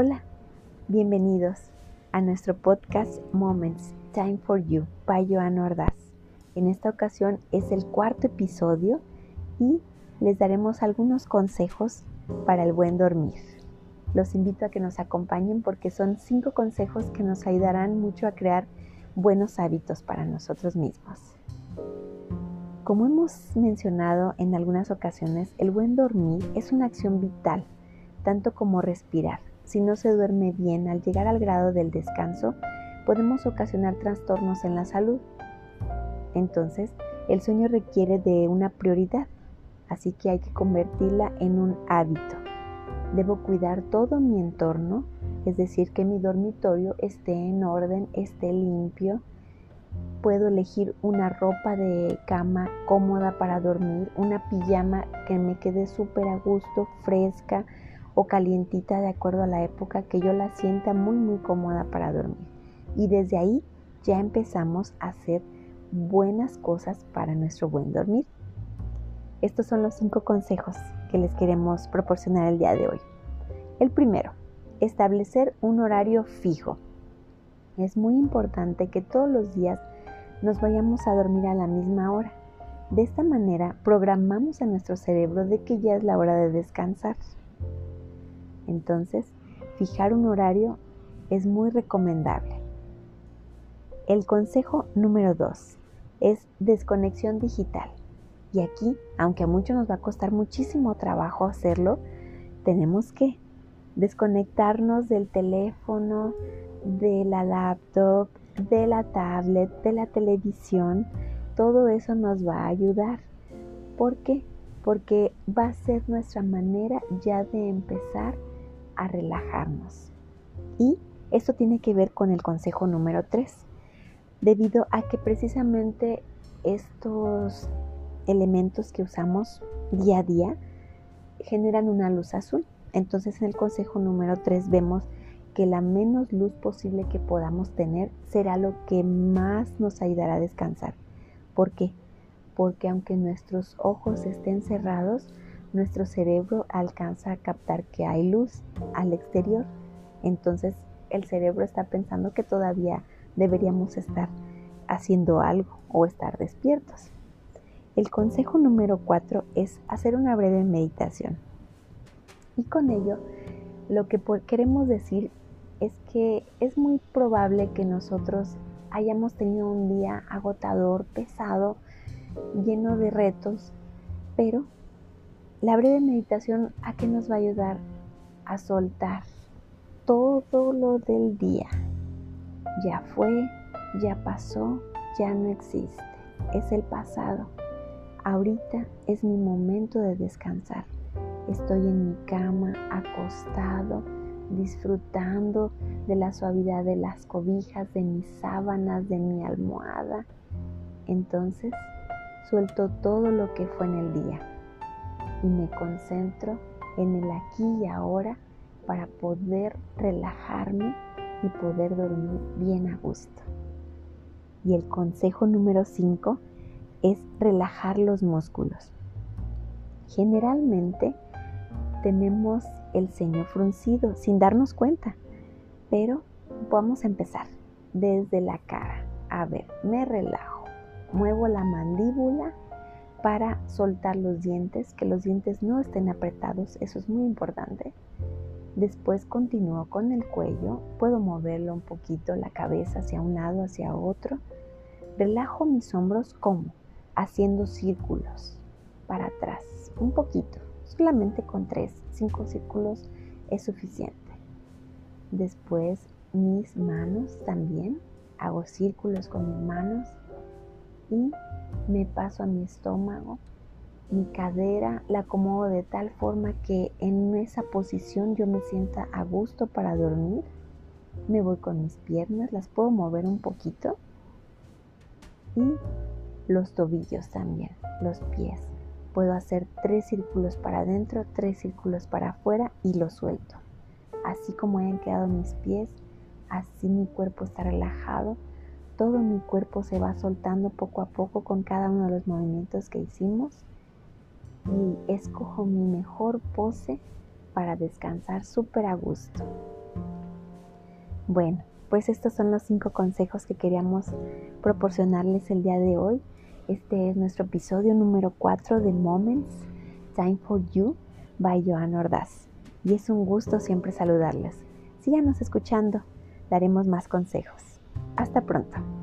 Hola, bienvenidos a nuestro podcast Moments Time for You by Joan Ordaz. En esta ocasión es el cuarto episodio y les daremos algunos consejos para el buen dormir. Los invito a que nos acompañen porque son cinco consejos que nos ayudarán mucho a crear buenos hábitos para nosotros mismos. Como hemos mencionado en algunas ocasiones, el buen dormir es una acción vital, tanto como respirar. Si no se duerme bien al llegar al grado del descanso, podemos ocasionar trastornos en la salud. Entonces, el sueño requiere de una prioridad, así que hay que convertirla en un hábito. Debo cuidar todo mi entorno, es decir, que mi dormitorio esté en orden, esté limpio. Puedo elegir una ropa de cama cómoda para dormir, una pijama que me quede súper a gusto, fresca o calientita de acuerdo a la época que yo la sienta muy muy cómoda para dormir. Y desde ahí ya empezamos a hacer buenas cosas para nuestro buen dormir. Estos son los cinco consejos que les queremos proporcionar el día de hoy. El primero, establecer un horario fijo. Es muy importante que todos los días nos vayamos a dormir a la misma hora. De esta manera programamos a nuestro cerebro de que ya es la hora de descansar. Entonces, fijar un horario es muy recomendable. El consejo número 2 es desconexión digital. Y aquí, aunque a muchos nos va a costar muchísimo trabajo hacerlo, tenemos que desconectarnos del teléfono, de la laptop, de la tablet, de la televisión. Todo eso nos va a ayudar. ¿Por qué? Porque va a ser nuestra manera ya de empezar a relajarnos. Y esto tiene que ver con el consejo número 3, debido a que precisamente estos elementos que usamos día a día generan una luz azul. Entonces en el consejo número 3 vemos que la menos luz posible que podamos tener será lo que más nos ayudará a descansar. Porque aunque nuestros ojos estén cerrados, nuestro cerebro alcanza a captar que hay luz al exterior. Entonces el cerebro está pensando que todavía deberíamos estar haciendo algo o estar despiertos. El consejo número 4 es hacer una breve meditación. Y con ello, lo que queremos decir es que es muy probable que nosotros hayamos tenido un día agotador, pesado, lleno de retos, pero la breve meditación a qué nos va a ayudar a soltar todo lo del día. Ya fue, ya pasó, ya no existe, es el pasado Ahorita es mi momento de descansar. Estoy en mi cama, acostado, disfrutando de la suavidad de las cobijas, de mis sábanas, de mi almohada. Entonces suelto todo lo que fue en el día y me concentro en el aquí y ahora para poder relajarme y poder dormir bien a gusto. Y el consejo número 5 es relajar los músculos. Generalmente tenemos el ceño fruncido sin darnos cuenta, pero vamos a empezar desde la cara. A ver, me relajo, muevo la mandíbula para soltar los dientes, que los dientes no estén apretados, eso es muy importante. Después continúo con el cuello, puedo moverlo un poquito, la cabeza hacia un lado, hacia otro. Relajo mis hombros como haciendo círculos para atrás, un poquito, solamente con tres, cinco círculos es suficiente. Después mis manos también, hago círculos con mis manos y me paso a mi estómago, mi cadera la acomodo de tal forma que en esa posición yo me sienta a gusto para dormir. Me voy con mis piernas, las puedo mover un poquito y los tobillos también, los pies. Puedo hacer tres círculos para adentro, tres círculos para afuera y lo suelto. Así como hayan quedado mis pies, así mi cuerpo está relajado. Todo mi cuerpo se va soltando poco a poco con cada uno de los movimientos que hicimos. Y escojo mi mejor pose para descansar súper a gusto. Bueno, pues estos son los cinco consejos que queríamos proporcionarles el día de hoy. Este es nuestro episodio número 4 de Moments, Time for You by Joan Ordaz. Y es un gusto siempre saludarles. Síganos escuchando, daremos más consejos. Hasta pronto.